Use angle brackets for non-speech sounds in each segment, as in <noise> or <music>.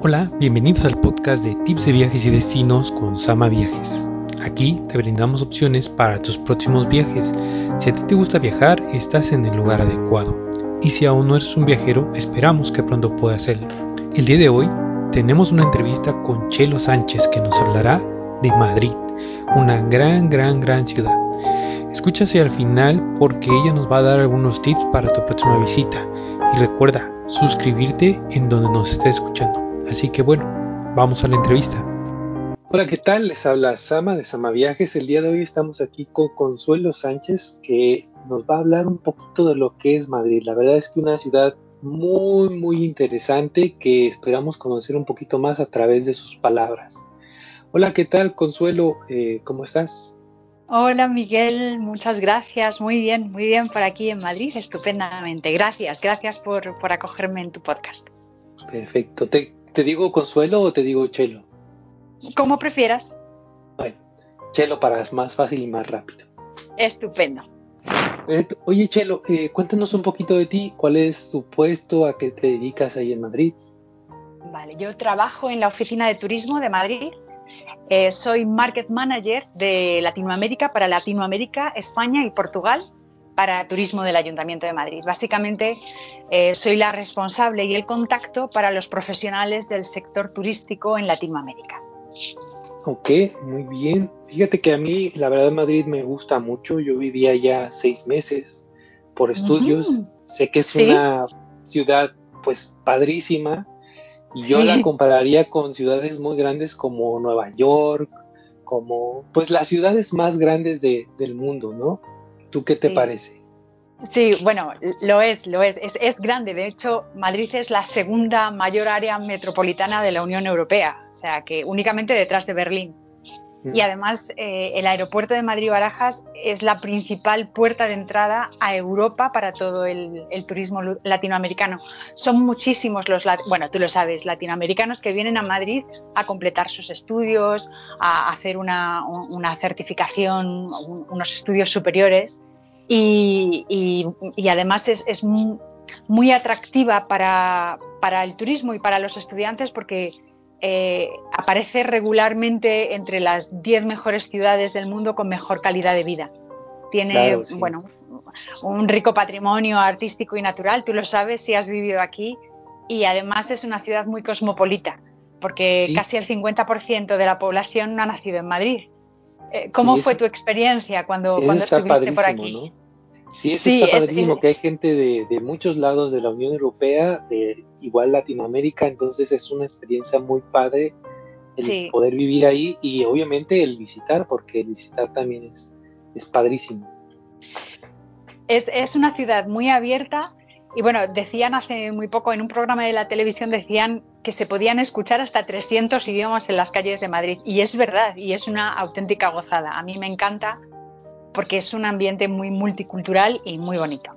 Hola, bienvenidos al podcast de tips de viajes y destinos con Sama Viajes. Aquí te brindamos opciones para tus próximos viajes. Si a ti te gusta viajar, estás en el lugar adecuado. Y si aún no eres un viajero, esperamos que pronto puedas hacerlo. El día de hoy tenemos una entrevista con Chelo Sánchez que nos hablará de Madrid, una gran, gran, gran ciudad. Escúchase al final porque ella nos va a dar algunos tips para tu próxima visita. Y recuerda, suscribirte en donde nos estés escuchando. Así que bueno, vamos a la entrevista. Hola, ¿qué tal? Les habla Sama de Sama Viajes. El día de hoy estamos aquí con Consuelo Sánchez que nos va a hablar un poquito de lo que es Madrid. La verdad es que una ciudad muy, muy interesante que esperamos conocer un poquito más a través de sus palabras. Hola, ¿qué tal, Consuelo? Eh, ¿Cómo estás? Hola Miguel, muchas gracias. Muy bien, muy bien por aquí en Madrid, estupendamente. Gracias, gracias por, por acogerme en tu podcast. Perfecto. ¿Te, ¿Te digo Consuelo o te digo Chelo? Como prefieras. Bueno, Chelo para más fácil y más rápido. Estupendo. Eh, oye Chelo, eh, cuéntanos un poquito de ti. ¿Cuál es tu puesto? ¿A qué te dedicas ahí en Madrid? Vale, yo trabajo en la oficina de turismo de Madrid. Eh, soy market manager de Latinoamérica para Latinoamérica, España y Portugal para turismo del Ayuntamiento de Madrid. Básicamente, eh, soy la responsable y el contacto para los profesionales del sector turístico en Latinoamérica. Ok, muy bien. Fíjate que a mí, la verdad, Madrid me gusta mucho. Yo vivía ya seis meses por estudios. Sé que es una ciudad, pues, padrísima. Y yo la compararía con ciudades muy grandes como Nueva York, como, pues, las ciudades más grandes del mundo, ¿no? ¿Tú qué te parece? Sí, bueno, lo es, lo es. es. grande. De hecho, Madrid es la segunda mayor área metropolitana de la Unión Europea, o sea, que únicamente detrás de Berlín. Mm. Y además, eh, el aeropuerto de Madrid-Barajas es la principal puerta de entrada a Europa para todo el, turismo latinoamericano. Son muchísimos los, bueno, tú lo sabes, latinoamericanos que vienen a Madrid a completar sus estudios, a hacer una, certificación, unos estudios superiores. Y, además es, muy atractiva para, para el turismo y para los estudiantes porque eh, aparece regularmente entre las 10 mejores ciudades del mundo con mejor calidad de vida. Tiene bueno, un rico patrimonio artístico y natural, tú lo sabes si has vivido aquí, y además es una ciudad muy cosmopolita, porque casi el 50% de la población no ha nacido en Madrid. Eh, ¿Cómo fue tu experiencia cuando, cuando estuviste por aquí? Sí, eso está padrísimo, que hay gente de, muchos lados de la Unión Europea, de igual Latinoamérica, entonces es una experiencia muy padre el poder vivir ahí y obviamente el visitar, porque el visitar también es, es padrísimo. Es, es una ciudad muy abierta y bueno, decían hace muy poco en un programa de la televisión, decían que se podían escuchar hasta 300 idiomas en las calles de Madrid. Y es verdad, y es una auténtica gozada. A mí me encanta porque es un ambiente muy multicultural y muy bonito.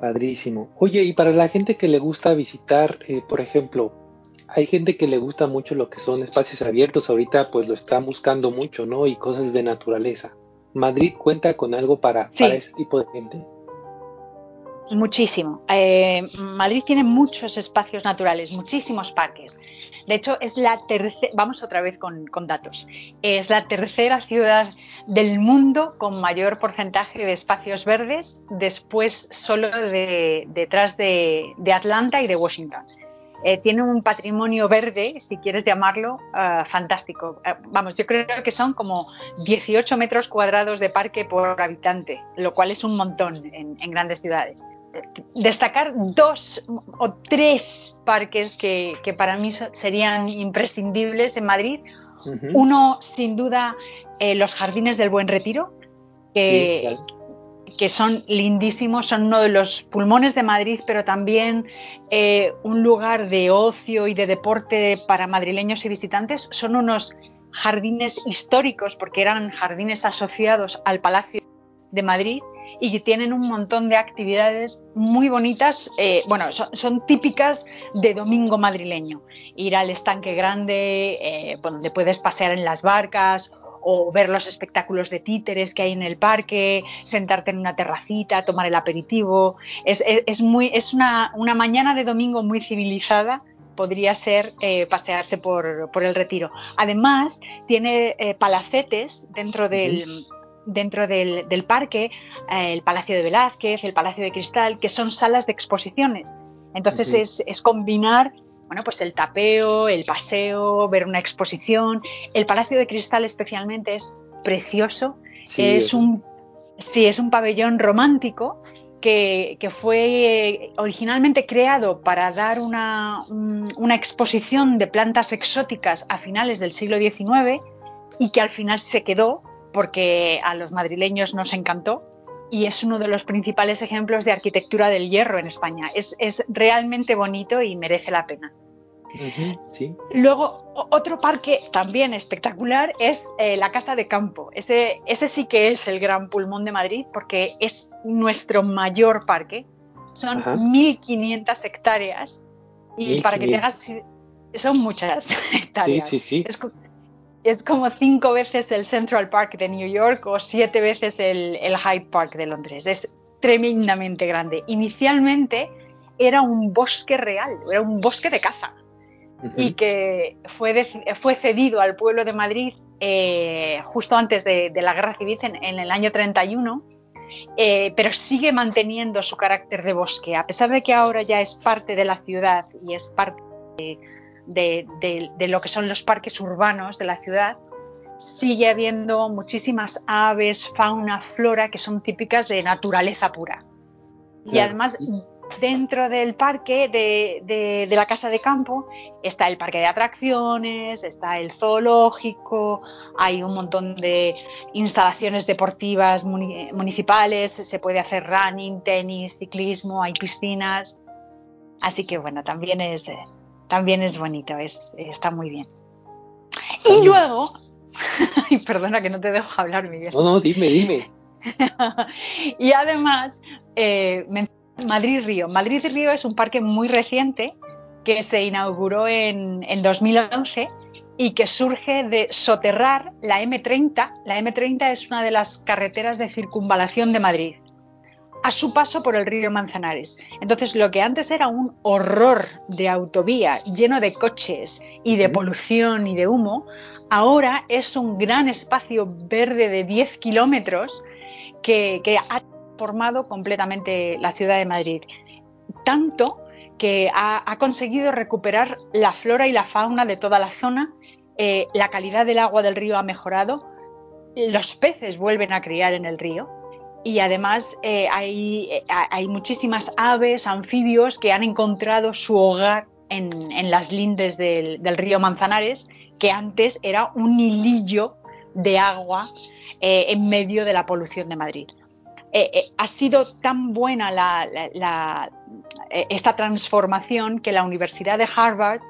Padrísimo. Oye, y para la gente que le gusta visitar, eh, por ejemplo, hay gente que le gusta mucho lo que son espacios abiertos, ahorita pues lo están buscando mucho, ¿no? Y cosas de naturaleza. ¿Madrid cuenta con algo para, para ese tipo de gente? Muchísimo. Eh, Madrid tiene muchos espacios naturales, muchísimos parques. De hecho, es la tercera, vamos otra vez con, datos, es la tercera ciudad del mundo con mayor porcentaje de espacios verdes, después solo detrás de, Atlanta y de Washington. Eh, tiene un patrimonio verde, si quieres llamarlo, eh, fantástico. vamos, yo creo que son como 18 metros cuadrados de parque por habitante, lo cual es un montón en grandes ciudades destacar dos o tres parques que, para mí serían imprescindibles en Madrid. Uno, sin duda, eh, los Jardines del Buen Retiro, que, que, son lindísimos, son uno de los pulmones de Madrid, pero también eh, un lugar de ocio y de deporte para madrileños y visitantes. Son unos jardines históricos, porque eran jardines asociados al Palacio de Madrid y tienen un montón de actividades muy bonitas, eh, bueno, son, típicas de domingo madrileño. Ir al estanque grande, eh, donde puedes pasear en las barcas o ver los espectáculos de títeres que hay en el parque, sentarte en una terracita, tomar el aperitivo. Es, muy, es una, una mañana de domingo muy civilizada podría ser eh, pasearse por, el retiro. Además, tiene eh, palacetes dentro del... Dentro del, parque, eh, el Palacio de Velázquez, el Palacio de Cristal, que son salas de exposiciones. Entonces es, es combinar bueno, pues el tapeo, el paseo, ver una exposición. El Palacio de Cristal especialmente es precioso. es un sí, es un pabellón romántico que, fue originalmente creado para dar una, una, exposición de plantas exóticas a finales del siglo XIX y que al final se quedó porque a los madrileños nos encantó y es uno de los principales ejemplos de arquitectura del hierro en España. Es, es realmente bonito y merece la pena. Luego, otro parque también espectacular es eh, la Casa de Campo. Ese, ese sí que es el gran pulmón de Madrid porque es nuestro mayor parque. Son 1.500 hectáreas. Y para que te hagas... Son muchas <laughs> hectáreas. Sí, sí, sí. Es, como cinco veces el Central Park de New York o siete veces el, el Hyde Park de Londres. Es tremendamente grande. Inicialmente era un bosque real, era un bosque de caza y que fue, fue cedido al pueblo de Madrid eh, justo antes de, la Guerra Civil, en, el año 31, eh, pero sigue manteniendo su carácter de bosque, a pesar de que ahora ya es parte de la ciudad y es parte de, de lo que son los parques urbanos de la ciudad, sigue habiendo muchísimas aves, fauna, flora que son típicas de naturaleza pura. Y además dentro del parque de, la casa de campo está el parque de atracciones, está el zoológico, hay un montón de instalaciones deportivas municipales, se puede hacer running, tenis, ciclismo, hay piscinas. Así que bueno, también es, eh, también es bonito, es, está muy bien. Y luego, <laughs> perdona que no te dejo hablar, Miguel. No, no, dime, dime. <laughs> y además, eh, Madrid Río. Madrid Río es un parque muy reciente que se inauguró en, 2011 y que surge de soterrar la M30. La M30 es una de las carreteras de circunvalación de Madrid a su paso por el río Manzanares. Entonces, lo que antes era un horror de autovía lleno de coches y de polución y de humo, ahora es un gran espacio verde de 10 kilómetros que, que ha formado completamente la ciudad de Madrid. Tanto que ha, conseguido recuperar la flora y la fauna de toda la zona, eh, la calidad del agua del río ha mejorado, los peces vuelven a criar en el río y además eh, hay, eh, hay, muchísimas aves, anfibios que han encontrado su hogar en, las lindes del, río Manzanares, que antes era un hilillo de agua en medio de la polución de Madrid. Eh, eh, ha sido tan buena eh, esta transformación que la Universidad de Harvard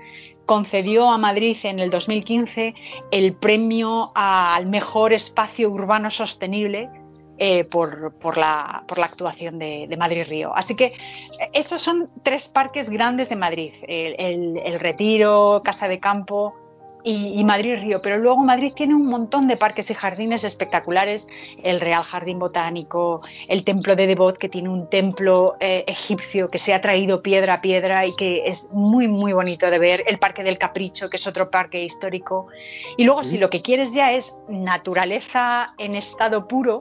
concedió a Madrid en el 2015 el premio al mejor espacio urbano sostenible por, la, actuación de, Madrid Río. Así que esos son tres parques grandes de Madrid, el Retiro, Casa de Campo y, Madrid Río, pero luego Madrid tiene un montón de parques y jardines espectaculares, el Real Jardín Botánico, el Templo de Devot, que tiene un templo eh, egipcio que se ha traído piedra a piedra y que es muy, muy bonito de ver, el Parque del Capricho, que es otro parque histórico. Y luego, si lo que quieres ya es naturaleza en estado puro,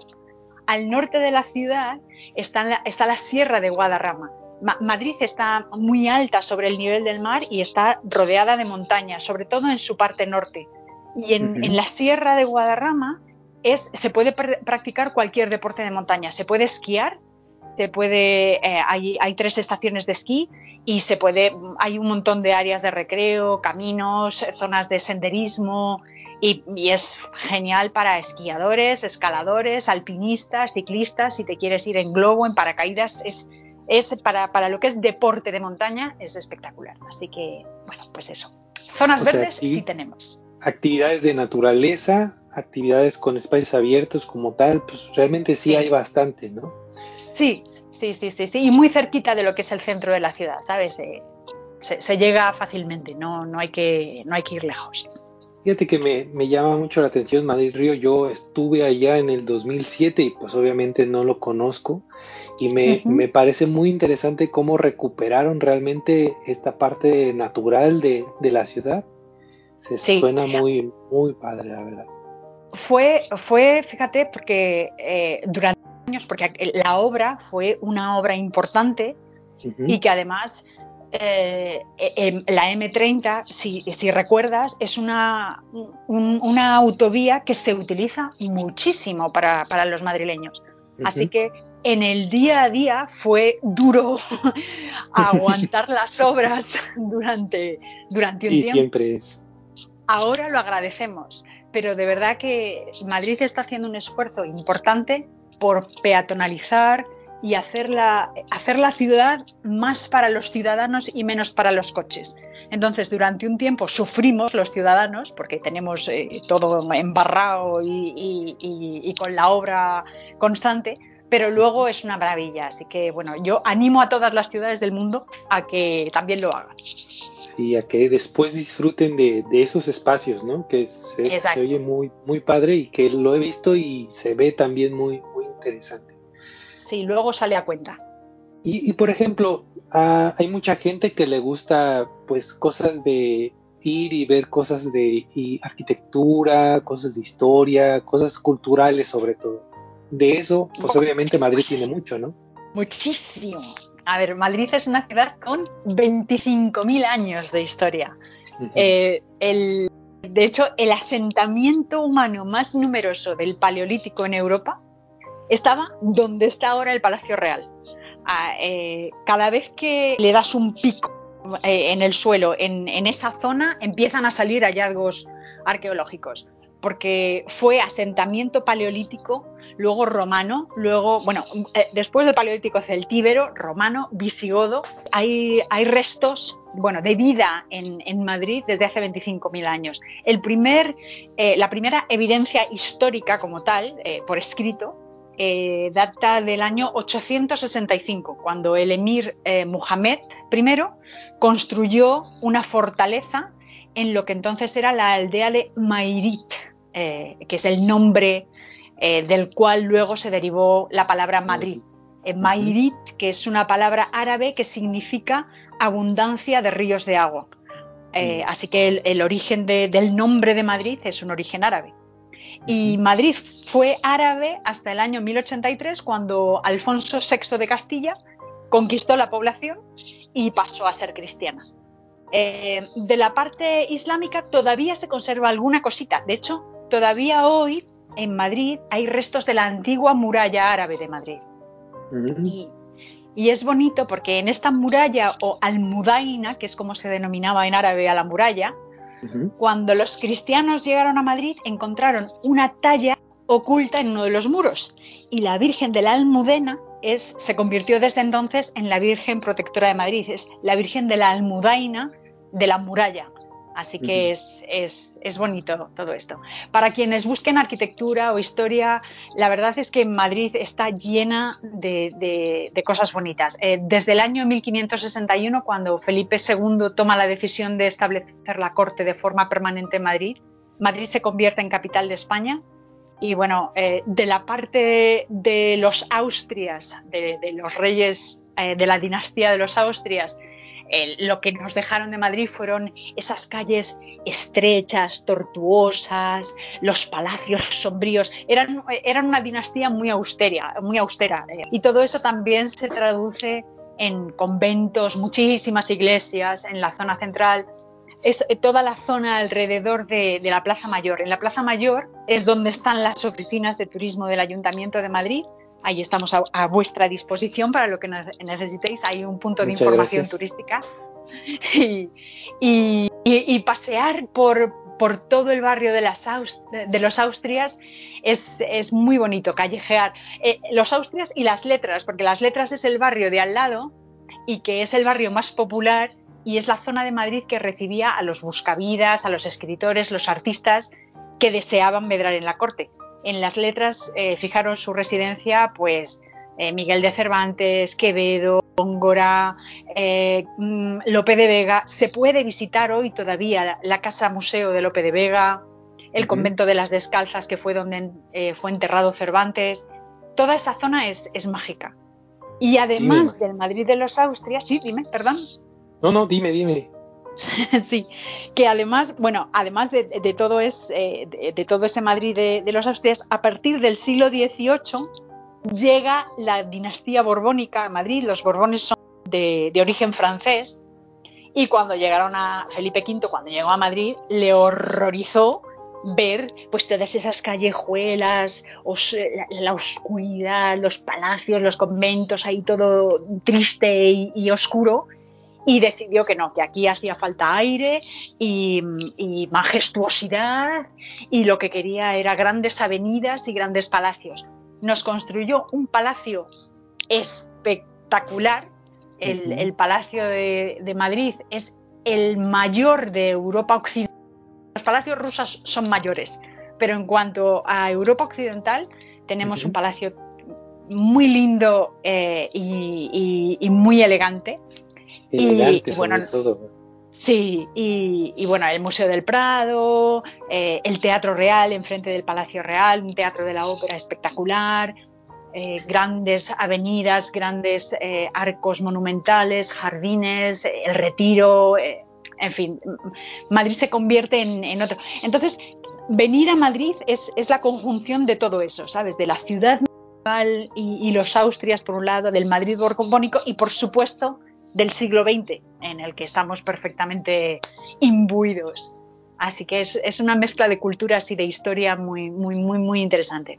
al norte de la ciudad está está la Sierra de Guadarrama Madrid está muy alta sobre el nivel del mar y está rodeada de montañas, sobre todo en su parte norte. Y en, la sierra de Guadarrama es, se puede practicar cualquier deporte de montaña. Se puede esquiar, se puede, eh, hay, tres estaciones de esquí y se puede, hay un montón de áreas de recreo, caminos, zonas de senderismo, y, y, es genial para esquiadores, escaladores, alpinistas, ciclistas, si te quieres ir en globo, en paracaídas, es, es para, para, lo que es deporte de montaña, es espectacular. Así que, bueno, pues eso. Zonas verdes sí tenemos. Actividades de naturaleza, actividades con espacios abiertos como tal, pues realmente sí, hay bastante, ¿no? Sí, sí, sí, sí, sí, y muy cerquita de lo que es el centro de la ciudad, ¿sabes? Eh, se, llega fácilmente, no, no, hay que, no hay que ir lejos. Fíjate que me, me, llama mucho la atención Madrid Río. Yo estuve allá en el 2007 y pues obviamente no lo conozco Y me, me, parece muy interesante cómo recuperaron realmente esta parte natural de, de la ciudad. Se suena muy, muy padre, la verdad. Fue, fue fíjate, porque eh, durante años, porque la obra fue una obra importante y que además eh, em, la M30, si, si, recuerdas, es una, una autovía que se utiliza muchísimo para, para los madrileños. Así que en el día a día fue duro <laughs> aguantar las obras durante, durante un sí, tiempo. siempre es. Ahora lo agradecemos, pero de verdad que Madrid está haciendo un esfuerzo importante por peatonalizar y hacer la, hacer la ciudad más para los ciudadanos y menos para los coches. Entonces, durante un tiempo sufrimos los ciudadanos porque tenemos eh, todo embarrado y, y, con la obra constante, pero luego es una maravilla. Así que, bueno, yo animo a todas las ciudades del mundo a que también lo hagan. Sí, a que después disfruten de, de esos espacios, ¿no? Que se, se, oye muy, muy padre y que lo he visto y se ve también muy, muy interesante. Sí, luego sale a cuenta. Y, y por ejemplo, uh, hay mucha gente que le gusta, pues, cosas de ir y ver cosas de y arquitectura, cosas de historia, cosas culturales sobre todo de eso, pues obviamente Madrid tiene mucho, ¿no? Muchísimo. A ver, Madrid es una ciudad con 25.000 años de historia. eh, el, de hecho, el asentamiento humano más numeroso del Paleolítico en Europa estaba donde está ahora el Palacio Real. Ah, eh, cada vez que le das un pico eh, en el suelo, en, esa zona, empiezan a salir hallazgos arqueológicos porque fue asentamiento paleolítico, luego romano, luego, bueno, eh, después del paleolítico celtíbero, romano, visigodo. Hay, hay restos, bueno, de vida en, Madrid desde hace 25.000 años. El primer, eh, la primera evidencia histórica como tal, por escrito, eh, data del año 865, cuando el emir eh, Muhammad I construyó una fortaleza en lo que entonces era la aldea de Mairit, eh, que es el nombre del cual luego se derivó la palabra Madrid. Mairit, que es una palabra árabe que significa abundancia de ríos de agua. Eh, así que el, el origen de, del nombre de Madrid es un origen árabe. Y Madrid fue árabe hasta el año 1083, cuando Alfonso VI de Castilla conquistó la población y pasó a ser cristiana. Eh, de la parte islámica todavía se conserva alguna cosita. De hecho, todavía hoy en Madrid hay restos de la antigua muralla árabe de Madrid. Y, y, es bonito porque en esta muralla o almudaina, que es como se denominaba en árabe a la muralla, cuando los cristianos llegaron a Madrid encontraron una talla oculta en uno de los muros y la Virgen de la Almudena es, se convirtió desde entonces en la Virgen Protectora de Madrid, es la Virgen de la Almudaina de la muralla. Así que uh -huh. es, es, es, bonito todo esto. Para quienes busquen arquitectura o historia, la verdad es que Madrid está llena de, de, de cosas bonitas. Eh, desde el año 1561, cuando Felipe II toma la decisión de establecer la corte de forma permanente en Madrid, Madrid se convierte en capital de España. Y bueno, eh, de la parte de, los Austrias, de, de los reyes eh, de la dinastía de los Austrias, lo que nos dejaron de Madrid fueron esas calles estrechas, tortuosas, los palacios sombríos. Eran, eran una dinastía muy austera, muy austera. Eh, y todo eso también se traduce en conventos, muchísimas iglesias en la zona central. Es eh, toda la zona alrededor de, de la Plaza Mayor. En la Plaza Mayor es donde están las oficinas de turismo del Ayuntamiento de Madrid ahí estamos a, a, vuestra disposición para lo que necesitéis. Hay un punto de información gracias. turística. <laughs> Y, y, y, pasear por, por todo el barrio de, las Aust de los Austrias es, es, muy bonito, callejear. Eh, los Austrias y las Letras, porque las Letras es el barrio de al lado y que es el barrio más popular y es la zona de Madrid que recibía a los buscavidas, a los escritores, los artistas que deseaban medrar en la corte en las letras eh, fijaron su residencia, pues eh, Miguel de Cervantes, Quevedo, Góngora, eh, mm, Lope de Vega. Se puede visitar hoy todavía la, Casa Museo de Lope de Vega, el uh -huh. convento de las Descalzas, que fue donde eh, fue enterrado Cervantes. Toda esa zona es, es mágica. Y además del Madrid de los Austrias, sí, dime, perdón. No, no, dime, dime. <laughs> sí, que además, bueno, además de, todo, es, eh, de, todo ese Madrid de, los Austrias, a partir del siglo XVIII llega la dinastía borbónica a Madrid. Los borbones son de, origen francés y cuando llegaron a Felipe V, cuando llegó a Madrid, le horrorizó ver pues todas esas callejuelas, la, oscuridad, los palacios, los conventos, ahí todo triste y, oscuro, y decidió que no, que aquí hacía falta aire y, y, majestuosidad y lo que quería era grandes avenidas y grandes palacios. Nos construyó un palacio espectacular. El, Palacio de, de Madrid es el mayor de Europa Occidental los palacios rusos son mayores, pero en cuanto a Europa Occidental, tenemos un palacio muy lindo eh, y, muy elegante. Y, bueno, Sí, y, bueno, el Museo del Prado, eh, el Teatro Real enfrente del Palacio Real, un teatro de la ópera espectacular, eh, grandes avenidas, grandes arcos monumentales, jardines, el retiro, en fin, Madrid se convierte en, otro. Entonces, venir a Madrid es, la conjunción de todo eso, ¿sabes? De la ciudad y, y los Austrias, por un lado, del Madrid borbónico y, por supuesto, del siglo XX, en el que estamos perfectamente imbuidos. Así que es, es, una mezcla de culturas y de historia muy, muy, muy, muy interesante.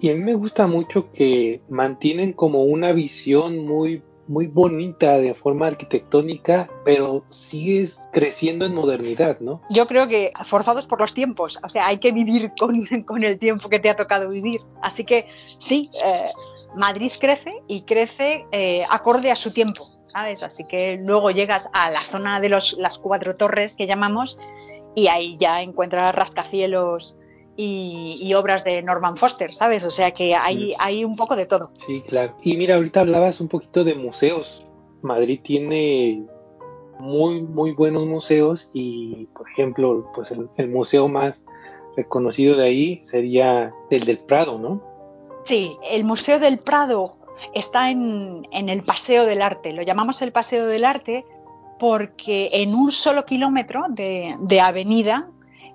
Y a mí me gusta mucho que mantienen como una visión muy muy bonita de forma arquitectónica, pero sigues creciendo en modernidad, ¿no? Yo creo que forzados por los tiempos, o sea, hay que vivir con, <laughs> con el tiempo que te ha tocado vivir. Así que sí, eh, Madrid crece y crece eh, acorde a su tiempo, ¿sabes? Así que luego llegas a la zona de los, las cuatro torres que llamamos y ahí ya encuentras rascacielos y, obras de Norman Foster, ¿sabes? O sea que hay, mm. hay un poco de todo. Sí, claro. Y mira, ahorita hablabas un poquito de museos. Madrid tiene muy, muy buenos museos y, por ejemplo, pues el, museo más reconocido de ahí sería el del Prado, ¿no? Sí, el Museo del Prado está en, el Paseo del Arte. Lo llamamos el Paseo del Arte porque en un solo kilómetro de, avenida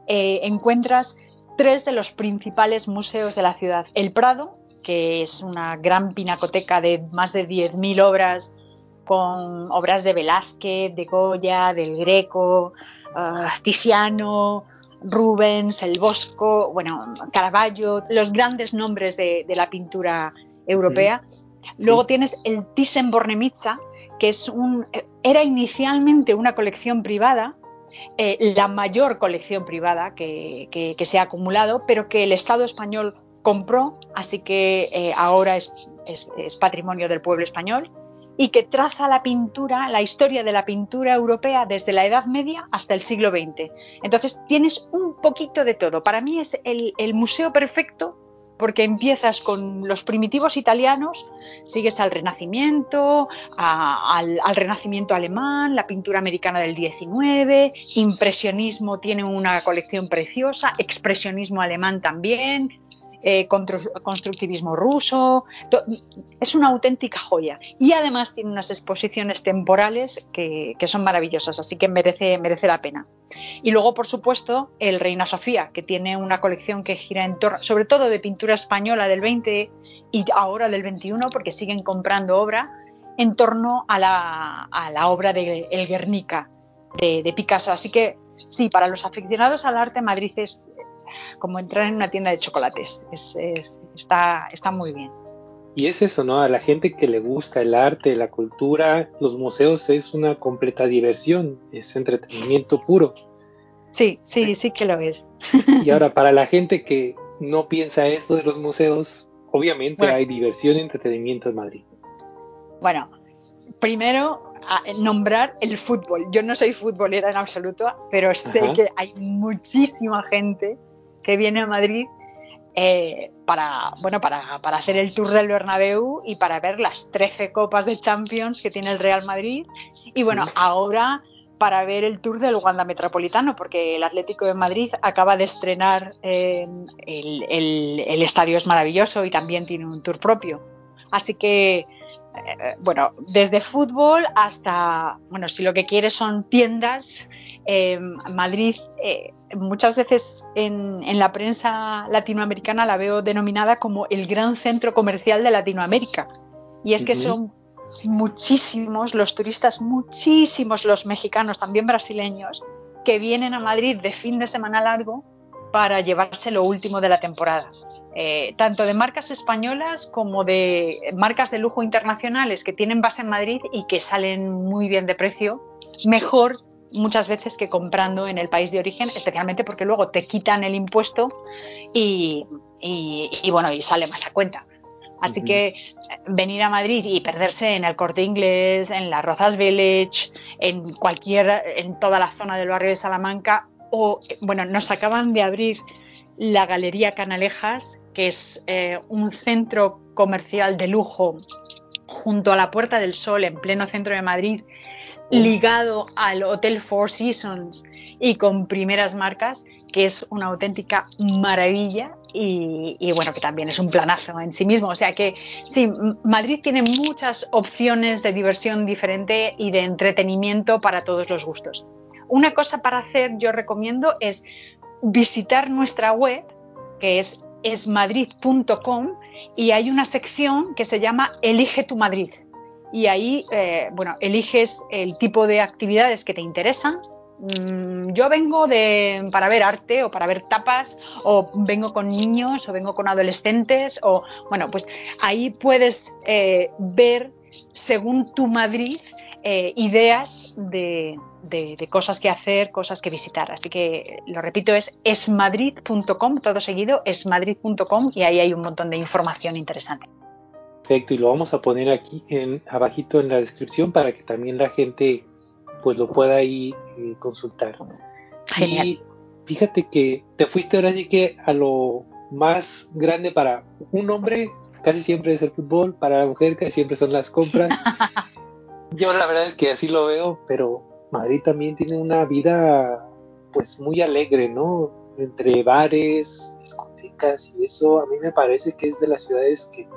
eh, encuentras tres de los principales museos de la ciudad. El Prado, que es una gran pinacoteca de más de 10.000 obras, con obras de Velázquez, de Goya, del Greco, uh, Tiziano, Rubens, El Bosco, bueno, Caravaggio, los grandes nombres de, la pintura europea. Luego tienes el Thyssen-Bornemisza, que es un, era inicialmente una colección privada eh, la mayor colección privada que, se ha acumulado, pero que el Estado español compró, así que eh, ahora es, patrimonio del pueblo español, y que traza la pintura, la historia de la pintura europea desde la Edad Media hasta el siglo XX. Entonces tienes un poquito de todo. Para mí es el museo perfecto porque empiezas con los primitivos italianos, sigues al Renacimiento, al, Renacimiento alemán, la pintura americana del 19, impresionismo tiene una colección preciosa, expresionismo alemán también, eh, constructivismo ruso. Es una auténtica joya. Y además tiene unas exposiciones temporales que, son maravillosas, así que merece, merece la pena. Y luego, por supuesto, el Reina Sofía, que tiene una colección que gira en torno, sobre todo de pintura española del 20 y ahora del 21, porque siguen comprando obra en torno a la, obra de El Guernica de, de Picasso. Así que sí, para los aficionados al arte, Madrid es como entrar en una tienda de chocolates. está, está muy bien. Y es eso, ¿no? A la gente que le gusta el arte, la cultura, los museos es una completa diversión, es entretenimiento puro. Sí, sí, sí que lo es. Y ahora, para la gente que no piensa esto de los museos, obviamente hay diversión y entretenimiento en Madrid. Bueno, primero nombrar el fútbol. Yo no soy futbolera en absoluto, pero sé que hay muchísima gente que viene a Madrid eh, para, bueno, para, hacer el tour del Bernabéu y para ver las 13 copas de Champions que tiene el Real Madrid. Y bueno, ahora para ver el tour del Wanda Metropolitano, porque el Atlético de Madrid acaba de estrenar eh, el, estadio es maravilloso y también tiene un tour propio. Así que eh, bueno, desde fútbol hasta, bueno, si lo que quieres son tiendas, eh, Madrid eh, muchas veces en, la prensa latinoamericana la veo denominada como el gran centro comercial de Latinoamérica. Y es que son muchísimos los turistas, muchísimos los mexicanos, también brasileños, que vienen a Madrid de fin de semana largo para llevarse lo último de la temporada. Eh, tanto de marcas españolas como de marcas de lujo internacionales que tienen base en Madrid y que salen muy bien de precio, mejor muchas veces que comprando en el país de origen, especialmente porque luego te quitan el impuesto y, bueno, y sale más a cuenta. Así que eh, venir a Madrid y perderse en el Corte Inglés, en la Rozas Village, en cualquier, en toda la zona del barrio de Salamanca, o bueno, nos acaban de abrir la Galería Canalejas, que es eh, un centro comercial de lujo junto a la Puerta del Sol, en pleno centro de Madrid, ligado al Hotel Four Seasons y con primeras marcas, que es una auténtica maravilla y, bueno, que también es un planazo en sí mismo. O sea que sí, Madrid tiene muchas opciones de diversión diferente y de entretenimiento para todos los gustos. Una cosa para hacer, yo recomiendo, es visitar nuestra web, que es esmadrid.com, y hay una sección que se llama Elige tu Madrid. Y ahí, eh, bueno, eliges el tipo de actividades que te interesan. Mm, yo vengo para ver arte o para ver tapas, o vengo con niños, o vengo con adolescentes, o bueno, pues ahí puedes eh, ver según tu Madrid eh, ideas de, de, cosas que hacer, cosas que visitar. Así que lo repito, es esmadrid.com, todo seguido, esmadrid.com y ahí hay un montón de información interesante. Perfecto, y lo vamos a poner aquí en abajito en la descripción para que también la gente pues lo pueda ahí eh, consultar. Genial. Y fíjate que te fuiste ahora sí que a lo más grande para un hombre casi siempre es el fútbol, para la mujer casi siempre son las compras. <laughs> Yo la verdad es que así lo veo, pero Madrid también tiene una vida pues muy alegre, ¿no? Entre bares, discotecas y eso, a mí me parece que es de las ciudades que,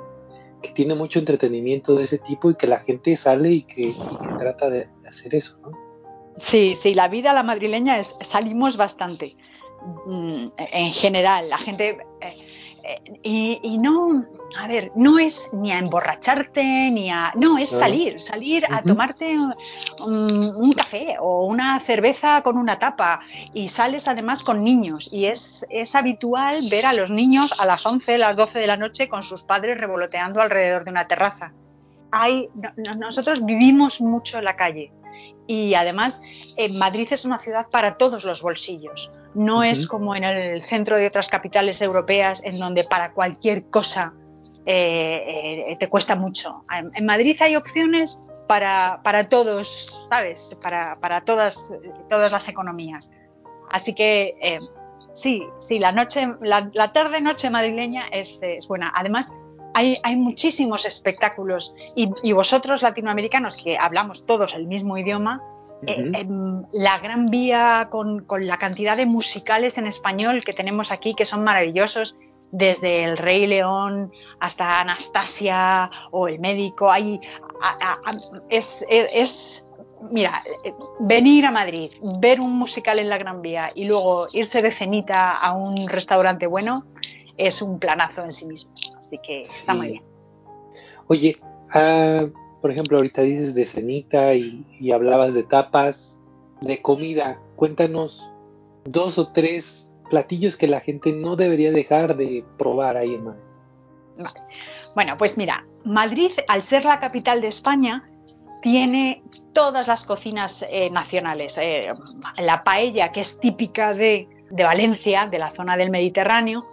tiene mucho entretenimiento de ese tipo y que la gente sale y que, trata de hacer eso, ¿no? Sí, sí, la vida la madrileña es salimos bastante. Mm, en general, la gente eh, y, no, a ver, no es ni a emborracharte, ni a... No, es salir, salir a tomarte un, café o una cerveza con una tapa. Y sales además con niños. Y es, es habitual ver a los niños a las 11, las 12 de la noche con sus padres revoloteando alrededor de una terraza. Hay, nosotros vivimos mucho en la calle. Y además Madrid es una ciudad para todos los bolsillos. No es como en el centro de otras capitales europeas en donde para cualquier cosa eh, eh, te cuesta mucho. En, Madrid hay opciones para, todos, ¿sabes? Para, todas, todas las economías. Así que eh, sí, sí, la, noche, la, tarde-noche madrileña es, buena. Además, hay, muchísimos espectáculos y, vosotros latinoamericanos que hablamos todos el mismo idioma, eh, la Gran Vía con, la cantidad de musicales en español que tenemos aquí que son maravillosos, desde El Rey León hasta Anastasia o El Médico. Hay, es, es, mira, venir a Madrid, ver un musical en la Gran Vía y luego irse de cenita a un restaurante bueno es un planazo en sí mismo. Así que está muy bien. Oye, uh, por ejemplo, ahorita dices de cenita y, hablabas de tapas, de comida. Cuéntanos dos o tres platillos que la gente no debería dejar de probar ahí en Madrid. Bueno, pues mira, Madrid, al ser la capital de España, tiene todas las cocinas eh, nacionales. Eh, la paella, que es típica de, de, Valencia, de la zona del Mediterráneo,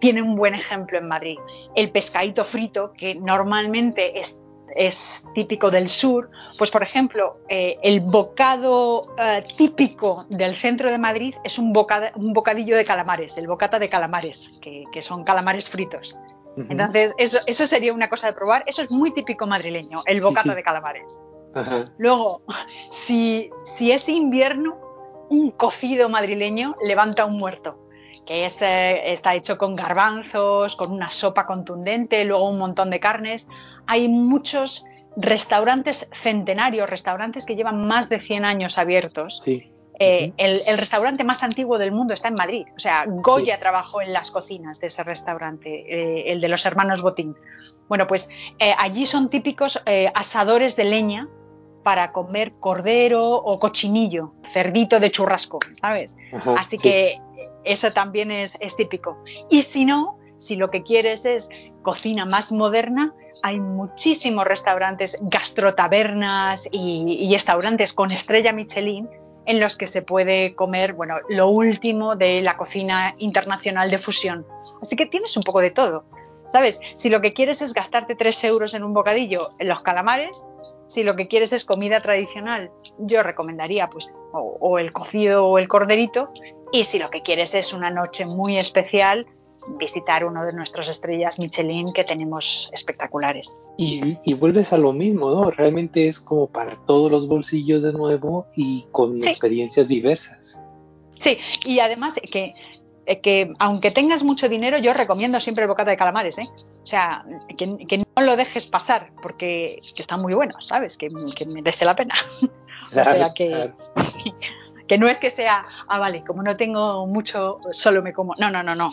tiene un buen ejemplo en Madrid. El pescadito frito, que normalmente es es típico del sur, pues por ejemplo, eh, el bocado eh, típico del centro de Madrid es un, un, bocadillo de calamares, el bocata de calamares, que, son calamares fritos. Entonces, eso, sería una cosa de probar. Eso es muy típico madrileño, el bocata de calamares. Luego, si, si es invierno, un cocido madrileño levanta un muerto que es, eh, está hecho con garbanzos, con una sopa contundente, luego un montón de carnes hay muchos restaurantes centenarios, restaurantes que llevan más de 100 años abiertos. Sí. Eh, el, restaurante más antiguo del mundo está en Madrid. O sea, Goya trabajó en las cocinas de ese restaurante, eh, el de los hermanos Botín. Bueno, pues eh, allí son típicos asadores de leña para comer cordero o cochinillo, cerdito de churrasco, ¿sabes? Así que eso también es, típico. Y si no, si lo que quieres es cocina más moderna, hay muchísimos restaurantes, gastrotabernas y, y restaurantes con estrella Michelin en los que se puede comer, bueno, lo último de la cocina internacional de fusión. Así que tienes un poco de todo. ¿Sabes? Si lo que quieres es gastarte 3 euros en un bocadillo en los calamares, si lo que quieres es comida tradicional, yo recomendaría pues o, el cocido o el corderito. Y si lo que quieres es una noche muy especial, visitar uno de nuestros estrellas Michelin que tenemos espectaculares. Y, vuelves a lo mismo, ¿no? Realmente es como para todos los bolsillos de nuevo y con experiencias diversas. Sí, y además que eh, que aunque tengas mucho dinero, yo recomiendo siempre el bocata de calamares, ¿eh? O sea, que, no lo dejes pasar, porque están muy buenos, ¿sabes? Que, merece la pena. <laughs> o sea, que, <laughs> que no es que sea, ah, vale, como no tengo mucho, solo me como. No, no, no, no.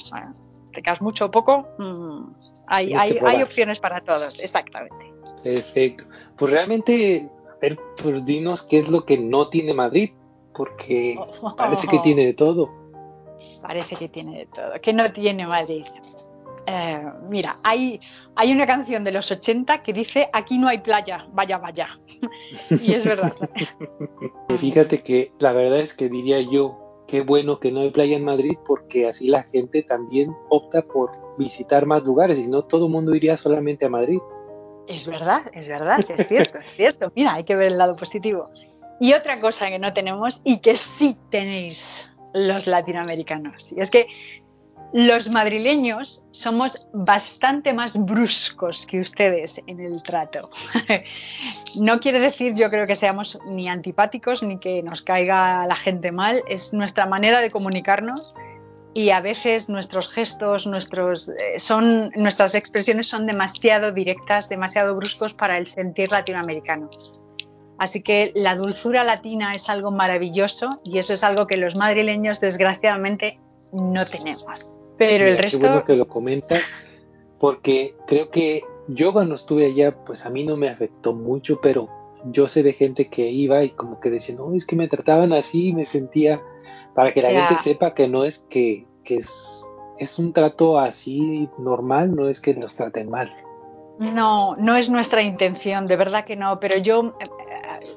Tengas mucho o poco, mm, hay, hay, hay opciones para todos, exactamente. Perfecto. Pues realmente, a ver, pues dinos qué es lo que no tiene Madrid, porque parece que tiene de todo. Parece que tiene de todo. Que no tiene Madrid. Eh, mira, hay, hay una canción de los 80 que dice aquí no hay playa, vaya, vaya. <laughs> y es verdad. <laughs> Fíjate que la verdad es que diría yo, qué bueno que no hay playa en Madrid porque así la gente también opta por visitar más lugares y no todo el mundo iría solamente a Madrid. Es verdad, es verdad, es cierto, es cierto. Mira, hay que ver el lado positivo. Y otra cosa que no tenemos y que sí tenéis los latinoamericanos. Y es que los madrileños somos bastante más bruscos que ustedes en el trato. <laughs> no quiere decir yo creo que seamos ni antipáticos ni que nos caiga la gente mal, es nuestra manera de comunicarnos y a veces nuestros gestos, nuestros, eh, son, nuestras expresiones son demasiado directas, demasiado bruscos para el sentir latinoamericano. Así que la dulzura latina es algo maravilloso y eso es algo que los madrileños desgraciadamente no tenemos. Pero el resto... Qué bueno que lo comentas, porque creo que yo cuando estuve allá, pues a mí no me afectó mucho, pero yo sé de gente que iba y como que decía, no, es que me trataban así, me sentía, para que la gente sepa que no es que, que es, es un trato así normal, no es que los traten mal. No, no es nuestra intención, de verdad que no, pero yo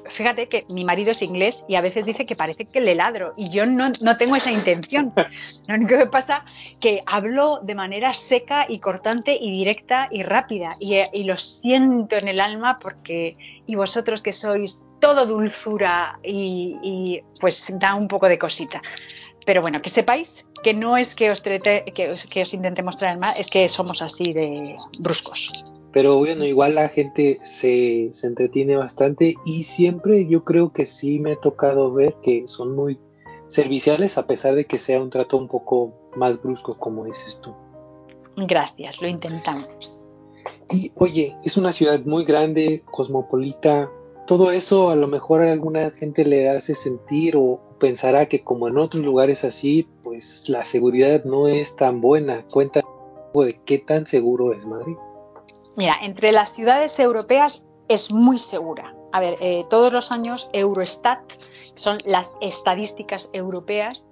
fíjate que mi marido es inglés y a veces dice que parece que le ladro y yo no, tengo esa intención. <laughs> Lo único que pasa que hablo de manera seca y cortante y directa y rápida y, lo siento en el alma porque y vosotros que sois todo dulzura y, pues da un poco de cosita. Pero bueno, que sepáis que no es que os, trete, que que os intente mostrar el mal, es que somos así de bruscos. Pero bueno, igual la gente se, entretiene bastante y siempre yo creo que sí me ha tocado ver que son muy serviciales a pesar de que sea un trato un poco más brusco, como dices tú. Gracias, lo intentamos. Y oye, es una ciudad muy grande, cosmopolita. Todo eso a lo mejor a alguna gente le hace sentir o pensará que como en otros lugares así, pues la seguridad no es tan buena. Cuenta de qué tan seguro es Madrid. Mira, entre las ciudades europeas es muy segura. A ver, eh, todos los años Eurostat, son las estadísticas europeas,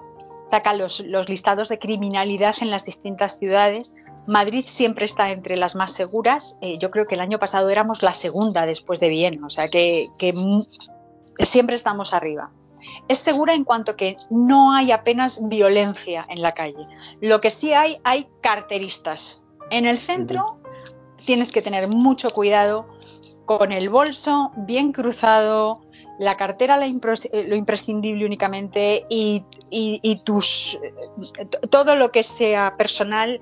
saca los, listados de criminalidad en las distintas ciudades. Madrid siempre está entre las más seguras. Eh, yo creo que el año pasado éramos la segunda después de Viena, o sea que, siempre estamos arriba. Es segura en cuanto que no hay apenas violencia en la calle. Lo que sí hay, hay carteristas. En el centro tienes que tener mucho cuidado con el bolso bien cruzado, la cartera eh, lo imprescindible únicamente y, tus, todo lo que sea personal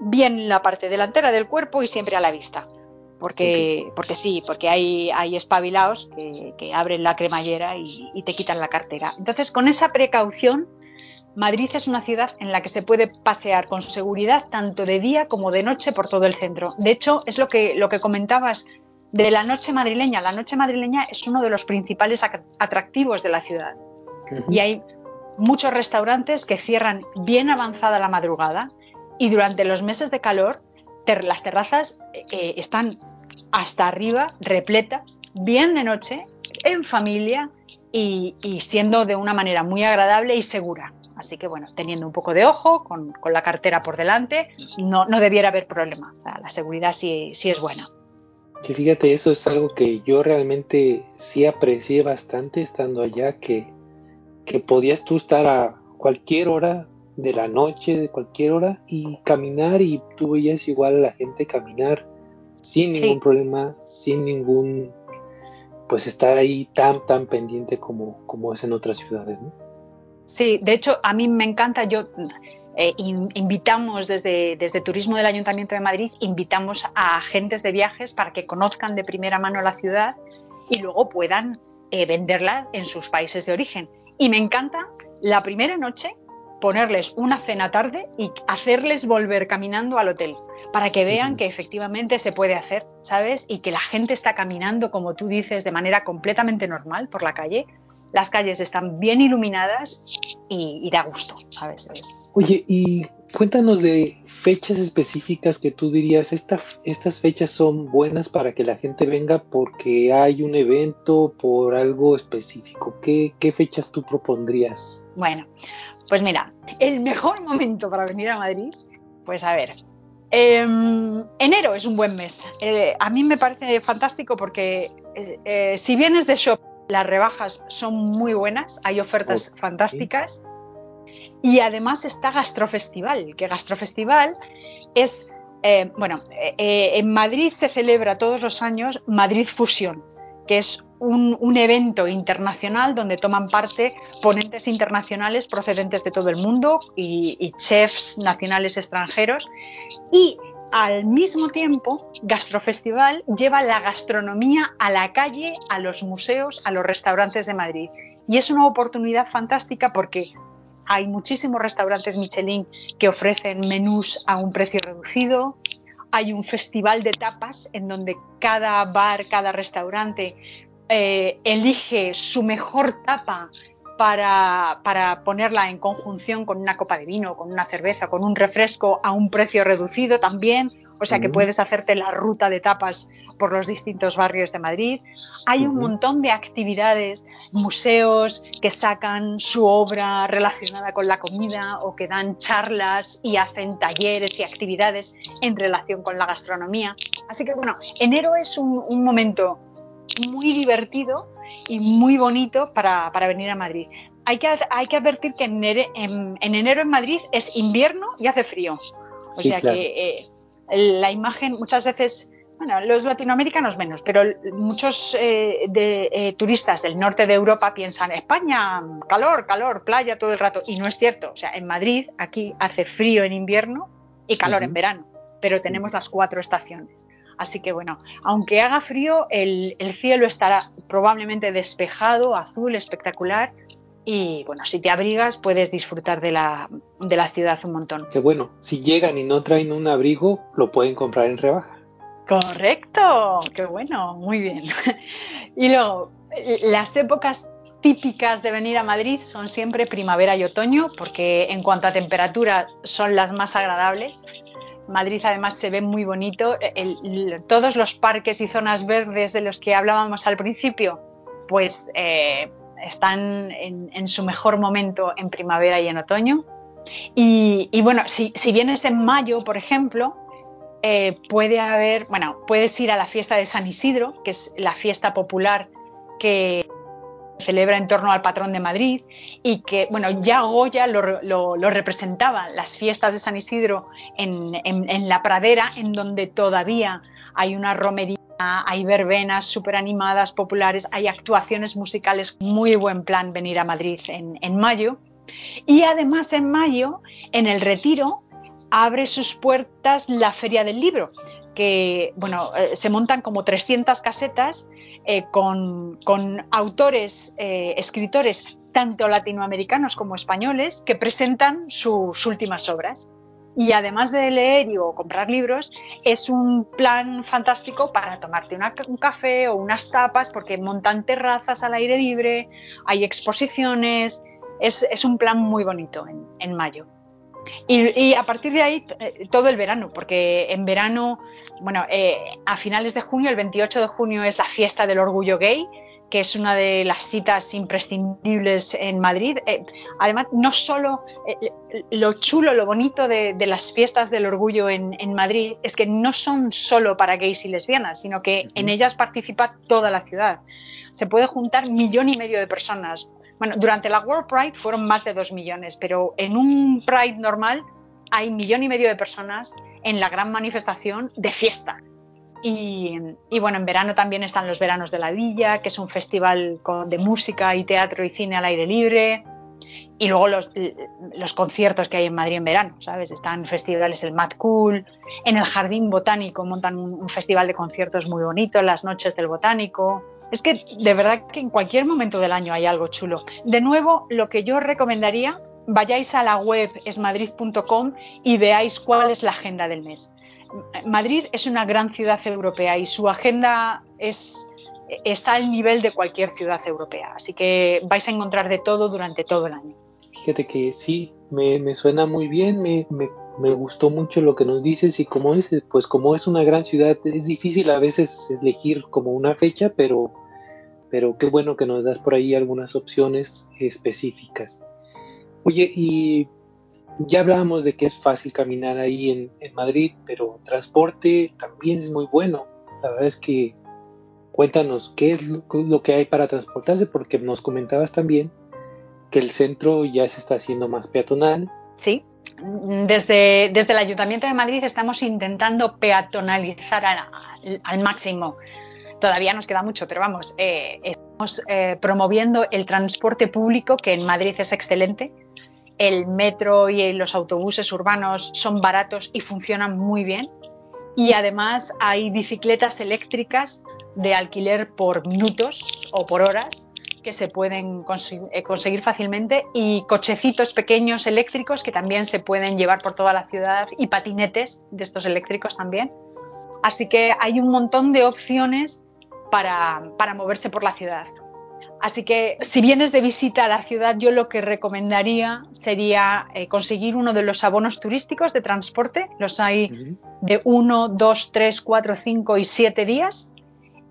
bien la parte delantera del cuerpo y siempre a la vista. Porque, porque sí, porque hay, hay espabilados que, abren la cremallera y, y te quitan la cartera. Entonces, con esa precaución, Madrid es una ciudad en la que se puede pasear con seguridad tanto de día como de noche por todo el centro. De hecho, es lo que, lo que comentabas de la noche madrileña. La noche madrileña es uno de los principales atractivos de la ciudad. Y hay muchos restaurantes que cierran bien avanzada la madrugada y durante los meses de calor las terrazas eh, están hasta arriba, repletas, bien de noche, en familia y, siendo de una manera muy agradable y segura. Así que bueno, teniendo un poco de ojo, con, la cartera por delante, no, no debiera haber problema. La, seguridad sí, sí es buena. Que fíjate, eso es algo que yo realmente sí aprecié bastante estando allá, que, que podías tú estar a cualquier hora de la noche, de cualquier hora, y caminar y tú veías igual a la gente caminar sin ningún problema, sin ningún, pues estar ahí tan, tan pendiente como, como es en otras ciudades, ¿no? Sí, de hecho, a mí me encanta, yo eh, invitamos desde, desde Turismo del Ayuntamiento de Madrid, invitamos a agentes de viajes para que conozcan de primera mano la ciudad y luego puedan eh, venderla en sus países de origen. Y me encanta la primera noche ponerles una cena tarde y hacerles volver caminando al hotel para que vean que efectivamente se puede hacer, ¿sabes? Y que la gente está caminando, como tú dices, de manera completamente normal por la calle. Las calles están bien iluminadas y, da gusto, ¿sabes? Oye, y cuéntanos de fechas específicas que tú dirías, estas fechas son buenas para que la gente venga porque hay un evento, por algo específico. ¿Qué, qué fechas tú propondrías? Bueno, pues mira, el mejor <laughs> momento para venir a Madrid, pues a ver, em, enero es un buen mes. Eh, a mí me parece fantástico porque eh, si vienes de shop, las rebajas son muy buenas, hay ofertas fantásticas. Y además está Gastrofestival, que Gastrofestival es, bueno, en Madrid se celebra todos los años Madrid Fusión, que es un, evento internacional donde toman parte ponentes internacionales procedentes de todo el mundo y, chefs nacionales extranjeros. Y al mismo tiempo, Gastrofestival lleva la gastronomía a la calle, a los museos, a los restaurantes de Madrid. Y es una oportunidad fantástica porque hay muchísimos restaurantes Michelin que ofrecen menús a un precio reducido. Hay un festival de tapas en donde cada bar, cada restaurante eh, elige su mejor tapa para, ponerla en conjunción con una copa de vino, con una cerveza, con un refresco a un precio reducido también. O sea que puedes hacerte la ruta de tapas por los distintos barrios de Madrid. Hay un montón de actividades, museos que sacan su obra relacionada con la comida o que dan charlas y hacen talleres y actividades en relación con la gastronomía. Así que bueno, enero es un momento muy divertido y muy bonito para, venir a Madrid. Hay que, hay que advertir que en, enero en Madrid es invierno y hace frío. O sea que eh, la imagen muchas veces, bueno, los latinoamericanos menos, pero muchos eh, de, eh, turistas del norte de Europa piensan, España, calor, calor, playa todo el rato. Y no es cierto. O sea, en Madrid aquí hace frío en invierno y calor en verano, pero tenemos las cuatro estaciones. Así que bueno, aunque haga frío, el, cielo estará probablemente despejado, azul, espectacular. Y bueno, si te abrigas puedes disfrutar de la, ciudad un montón. Que bueno, si llegan y no traen un abrigo, lo pueden comprar en rebaja. Correcto, qué bueno, muy bien. <laughs> Y luego, las épocas típicas de venir a Madrid son siempre primavera y otoño, porque en cuanto a temperatura son las más agradables. Madrid además se ve muy bonito. todos los parques y zonas verdes de los que hablábamos al principio, pues eh, están en, su mejor momento en primavera y en otoño. Y, bueno, si, vienes en mayo, por ejemplo, eh, puede haber, bueno, puedes ir a la fiesta de San Isidro, que es la fiesta popular que celebra en torno al patrón de Madrid y que, bueno, ya Goya lo, representaba, las fiestas de San Isidro en, la pradera, en donde todavía hay una romería, hay verbenas súper animadas, populares, hay actuaciones musicales, muy buen plan venir a Madrid en, en mayo. Y además en mayo, en el retiro, abre sus puertas la Feria del Libro, que bueno, eh, se montan como 300 casetas eh, con, autores, eh, escritores, tanto latinoamericanos como españoles, que presentan sus últimas obras. Y además de leer o comprar libros, es un plan fantástico para tomarte un café o unas tapas, porque montan terrazas al aire libre, hay exposiciones, es, un plan muy bonito en, mayo. Y, a partir de ahí eh, todo el verano, porque en verano, bueno, eh, a finales de junio, el 28 de junio es la fiesta del orgullo gay, que es una de las citas imprescindibles en Madrid. Eh, además, no solo lo chulo, lo bonito de, las fiestas del orgullo en, Madrid es que no son solo para gays y lesbianas, sino que en ellas participa toda la ciudad. Se puede juntar millón y medio de personas bueno, durante la World Pride fueron más de dos millones, pero en un Pride normal hay millón y medio de personas en la gran manifestación de fiesta. Y, bueno, en verano también están los Veranos de la Villa, que es un festival de música y teatro y cine al aire libre. Y luego los, conciertos que hay en Madrid en verano, ¿sabes? Están festivales el Mad Cool, en el Jardín Botánico montan un festival de conciertos muy bonito, las Noches del Botánico. Es que de verdad que en cualquier momento del año hay algo chulo. De nuevo, lo que yo recomendaría, vayáis a la web esmadrid.com y veáis cuál es la agenda del mes. Madrid es una gran ciudad europea y su agenda es, está al nivel de cualquier ciudad europea, así que vais a encontrar de todo durante todo el año. Fíjate que sí, me, suena muy bien, me, me, gustó mucho lo que nos dices y como dices, pues como es una gran ciudad, es difícil a veces elegir como una fecha, pero pero qué bueno que nos das por ahí algunas opciones específicas. Oye, y ya hablábamos de que es fácil caminar ahí en, Madrid, pero transporte también es muy bueno. La verdad es que cuéntanos qué es lo, que hay para transportarse, porque nos comentabas también que el centro ya se está haciendo más peatonal. Sí, desde, desde el Ayuntamiento de Madrid estamos intentando peatonalizar al máximo todavía nos queda mucho, pero vamos, eh, estamos eh, promoviendo el transporte público, que en Madrid es excelente. El metro y los autobuses urbanos son baratos y funcionan muy bien. Y además hay bicicletas eléctricas de alquiler por minutos o por horas que se pueden eh, conseguir fácilmente y cochecitos pequeños eléctricos que también se pueden llevar por toda la ciudad y patinetes de estos eléctricos también. Así que hay un montón de opciones para, moverse por la ciudad. Así que si vienes de visita a la ciudad, yo lo que recomendaría sería eh, conseguir uno de los abonos turísticos de transporte. Los hay de 1, 2, 3, 4, 5 y 7 días.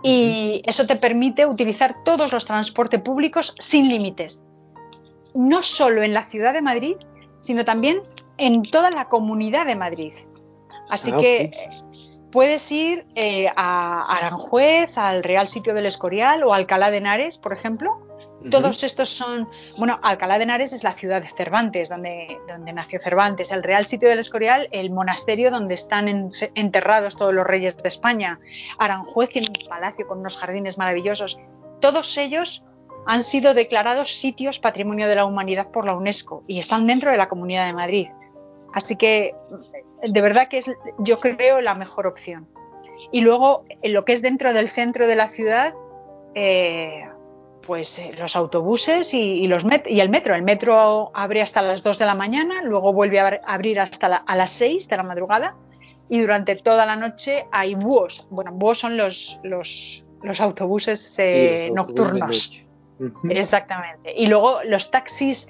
Y eso te permite utilizar todos los transportes públicos sin límites. No solo en la ciudad de Madrid, sino también en toda la comunidad de Madrid. Así ah, que puedes ir eh, a Aranjuez, al Real Sitio del Escorial o Alcalá de Henares, por ejemplo. Todos estos son, bueno, Alcalá de Henares es la ciudad de Cervantes, donde, donde nació Cervantes. El Real Sitio del Escorial, el monasterio donde están enterrados todos los reyes de España. Aranjuez tiene un palacio con unos jardines maravillosos. Todos ellos han sido declarados sitios patrimonio de la humanidad por la UNESCO y están dentro de la Comunidad de Madrid. Así que de verdad que es, yo creo, la mejor opción. Y luego, lo que es dentro del centro de la ciudad, eh, pues eh, los autobuses y, los y el metro. El metro abre hasta las 2 de la mañana, luego vuelve a abrir hasta a las 6 de la madrugada y durante toda la noche hay búhos. Bueno, búhos son los, los, autobuses, eh, nocturnos. Exactamente. Y luego los taxis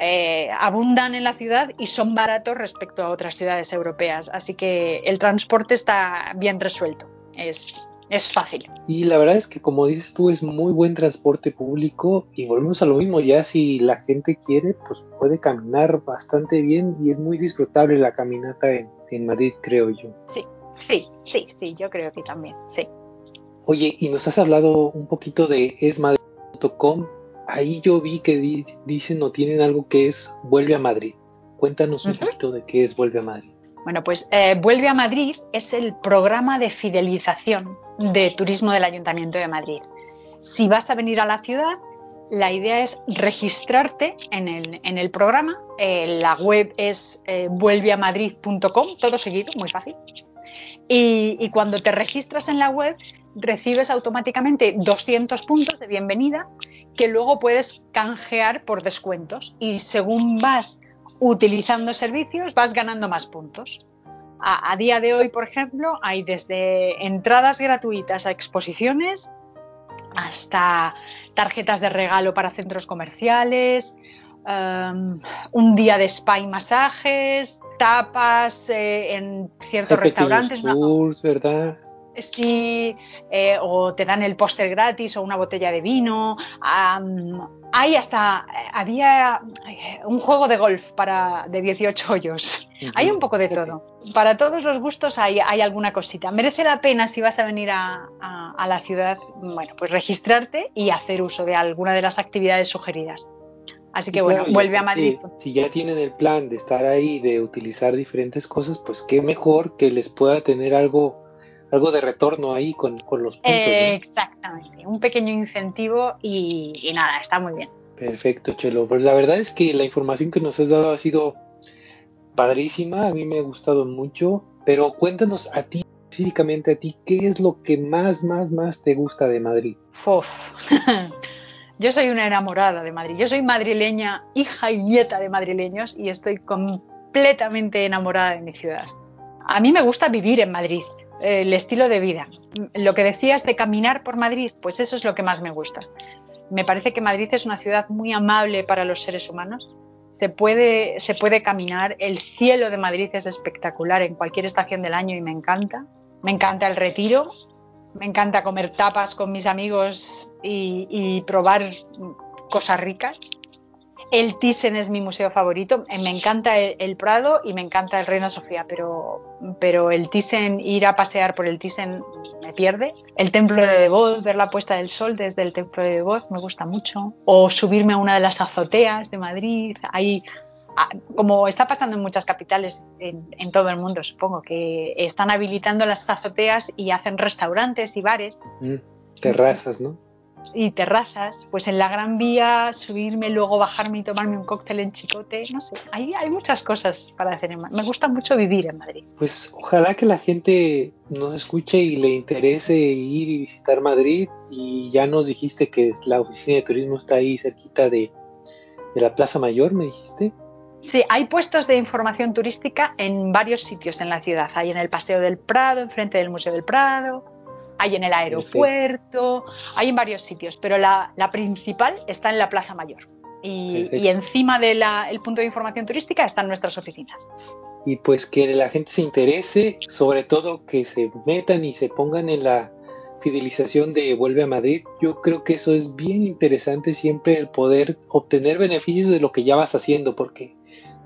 eh, abundan en la ciudad y son baratos respecto a otras ciudades europeas. Así que el transporte está bien resuelto. Es, es fácil. Y la verdad es que como dices tú, es muy buen transporte público y volvemos a lo mismo, ya si la gente quiere, pues puede caminar bastante bien y es muy disfrutable la caminata en, en Madrid, creo yo. Sí, sí, sí, sí, yo creo que también, sí. Oye, y nos has hablado un poquito de esmadrid.com, ahí yo vi que dicen o tienen algo que es Vuelve a Madrid. Cuéntanos un poquito de qué es Vuelve a Madrid. Bueno, pues eh, Vuelve a Madrid es el programa de fidelización de turismo del Ayuntamiento de Madrid. Si vas a venir a la ciudad, la idea es registrarte en el, programa. Eh, la web es eh, vuelveamadrid.com, todo seguido, muy fácil. Y, y, cuando te registras en la web, recibes automáticamente 200 puntos de bienvenida que luego puedes canjear por descuentos. Y según vas utilizando servicios vas ganando más puntos. A, día de hoy, por ejemplo, hay desde entradas gratuitas a exposiciones hasta tarjetas de regalo para centros comerciales, um, un día de spa y masajes, tapas eh, en ciertos restaurantes. Tours, ¿verdad? Sí, eh, o te dan el póster gratis o una botella de vino. hay hasta, había eh, un juego de golf para, de 18 hoyos. Hay un poco de todo. Para todos los gustos hay, hay alguna cosita. Merece la pena si vas a venir a, a, la ciudad, bueno, pues registrarte y hacer uso de alguna de las actividades sugeridas. Así que bueno, vuelve a Madrid. Si ya tienen el plan de estar ahí, de utilizar diferentes cosas, pues qué mejor que les pueda tener algo algo de retorno ahí con, los puntos. exactamente, un pequeño incentivo y, nada, está muy bien. Perfecto, Chelo. Pues la verdad es que la información que nos has dado ha sido padrísima, a mí me ha gustado mucho, pero cuéntanos a ti, específicamente a ti, ¿qué es lo que más, más, más te gusta de Madrid? <laughs> Yo soy una enamorada de Madrid, yo soy madrileña, hija y nieta de madrileños y estoy completamente enamorada de mi ciudad. A mí me gusta vivir en Madrid, el estilo de vida. Lo que decías de caminar por Madrid, pues eso es lo que más me gusta. Me parece que Madrid es una ciudad muy amable para los seres humanos. Se puede, se puede caminar, el cielo de Madrid es espectacular en cualquier estación del año y me encanta. Me encanta el retiro, me encanta comer tapas con mis amigos y, y probar cosas ricas. El Thyssen es mi museo favorito. Eh, me encanta el, Prado y me encanta el Reina Sofía, pero, pero el Thyssen, ir a pasear por el Thyssen me pierde. El Templo de Devot, ver la puesta del sol desde el Templo de Devot me gusta mucho. O subirme a una de las azoteas de Madrid. Ahí, como está pasando en muchas capitales en, todo el mundo, supongo, que están habilitando las azoteas y hacen restaurantes y bares. Mm, terrazas, ¿no? Y terrazas, pues en la Gran Vía subirme, luego bajarme y tomarme un cóctel en Chicote, no sé, hay, hay muchas cosas para hacer en Madrid. Me gusta mucho vivir en Madrid. Pues ojalá que la gente nos escuche y le interese ir y visitar Madrid y ya nos dijiste que la oficina de turismo está ahí cerquita de, de la Plaza Mayor, me dijiste. Sí, hay puestos de información turística en varios sitios en la ciudad. Hay en el Paseo del Prado, enfrente del Museo del Prado, hay en el aeropuerto, hay en varios sitios, pero la, principal está en la Plaza Mayor. Y, encima del punto de información turística están nuestras oficinas. Y pues que la gente se interese, sobre todo que se metan y se pongan en la fidelización de Vuelve a Madrid. Yo creo que eso es bien interesante siempre el poder obtener beneficios de lo que ya vas haciendo, porque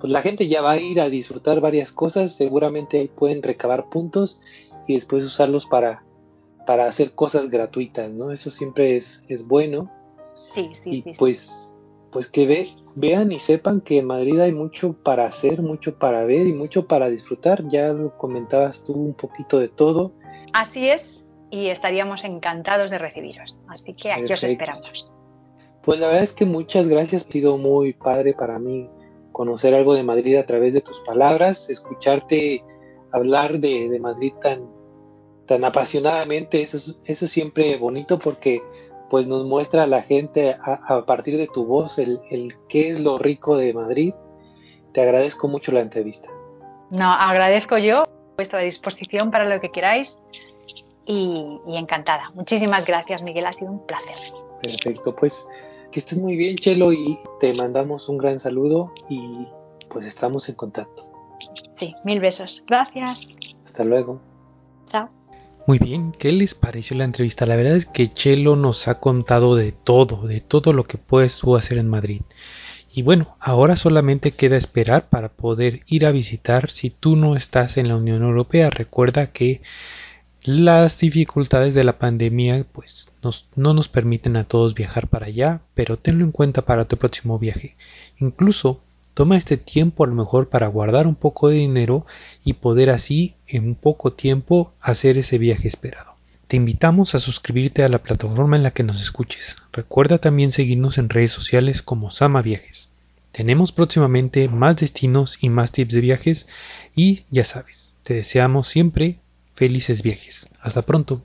pues la gente ya va a ir a disfrutar varias cosas, seguramente ahí pueden recabar puntos y después usarlos para para hacer cosas gratuitas, ¿no? Eso siempre es, es bueno. Sí, sí, y Pues, pues que ve, vean y sepan que en Madrid hay mucho para hacer, mucho para ver y mucho para disfrutar. Ya lo comentabas tú un poquito de todo. Así es, y estaríamos encantados de recibiros. Así que aquí os esperamos. Pues la verdad es que muchas gracias, ha sido muy padre para mí conocer algo de Madrid a través de tus palabras, escucharte hablar de, de Madrid tan, tan apasionadamente, eso, eso es siempre bonito porque pues nos muestra a la gente a, partir de tu voz el, el, qué es lo rico de Madrid. Te agradezco mucho la entrevista. No, agradezco yo vuestra disposición para lo que queráis y, y encantada. Muchísimas gracias, Miguel, ha sido un placer. Perfecto, pues que estés muy bien, Chelo, y te mandamos un gran saludo y pues estamos en contacto. Sí, mil besos. Gracias. Hasta luego. Chao. Muy bien, ¿qué les pareció la entrevista? La verdad es que Chelo nos ha contado de todo, de todo lo que puedes tú hacer en Madrid. Y bueno, ahora solamente queda esperar para poder ir a visitar si tú no estás en la Unión Europea. Recuerda que las dificultades de la pandemia pues no nos permiten a todos viajar para allá, pero tenlo en cuenta para tu próximo viaje. Incluso Toma este tiempo a lo mejor para guardar un poco de dinero y poder así en poco tiempo hacer ese viaje esperado. Te invitamos a suscribirte a la plataforma en la que nos escuches. Recuerda también seguirnos en redes sociales como Sama Viajes. Tenemos próximamente más destinos y más tips de viajes y ya sabes, te deseamos siempre felices viajes. Hasta pronto.